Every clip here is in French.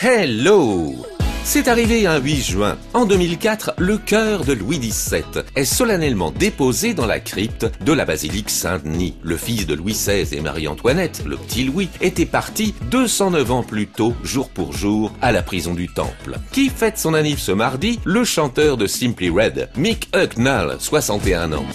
Hello c'est arrivé un 8 juin. En 2004, le cœur de Louis XVII est solennellement déposé dans la crypte de la basilique Saint-Denis. Le fils de Louis XVI et Marie-Antoinette, le petit Louis, était parti 209 ans plus tôt, jour pour jour, à la prison du Temple. Qui fête son anniversaire ce mardi? Le chanteur de Simply Red, Mick Hucknall, 61 ans.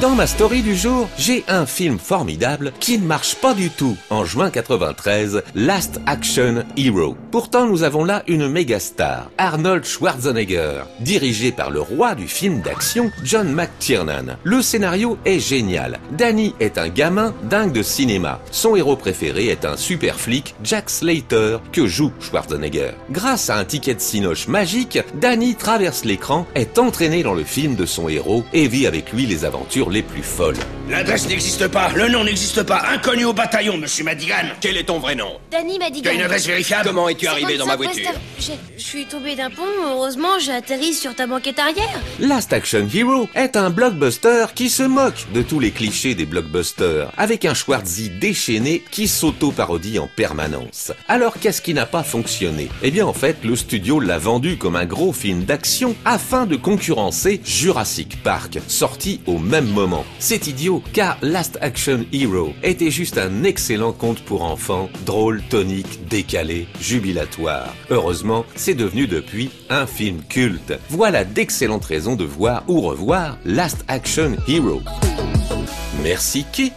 Dans ma story du jour, j'ai un film formidable qui ne marche pas du tout en juin 93, Last Action Hero. Pourtant, nous avons là une méga star, Arnold Schwarzenegger, dirigé par le roi du film d'action, John McTiernan. Le scénario est génial. Danny est un gamin dingue de cinéma. Son héros préféré est un super flic, Jack Slater, que joue Schwarzenegger. Grâce à un ticket de cinoche magique, Danny traverse l'écran, est entraîné dans le film de son héros et vit avec lui les aventures les plus folles. L'adresse n'existe pas, le nom n'existe pas. Inconnu au bataillon, monsieur Madigan. Quel est ton vrai nom Danny Madigan. Tu as une adresse vérifiable Comment es-tu arrivé dans ma voiture Je suis tombé d'un pont, heureusement j'ai atterri sur ta banquette arrière. Last Action Hero est un blockbuster qui se moque de tous les clichés des blockbusters, avec un Schwarzy déchaîné qui s'auto-parodie en permanence. Alors qu'est-ce qui n'a pas fonctionné? Eh bien en fait, le studio l'a vendu comme un gros film d'action afin de concurrencer Jurassic Park, sorti au même C'est idiot, car Last Action Hero était juste un excellent conte pour enfants, drôle, tonique, décalé, jubilatoire. Heureusement, c'est devenu depuis un film culte. Voilà d'excellentes raisons de voir ou revoir Last Action Hero. Merci qui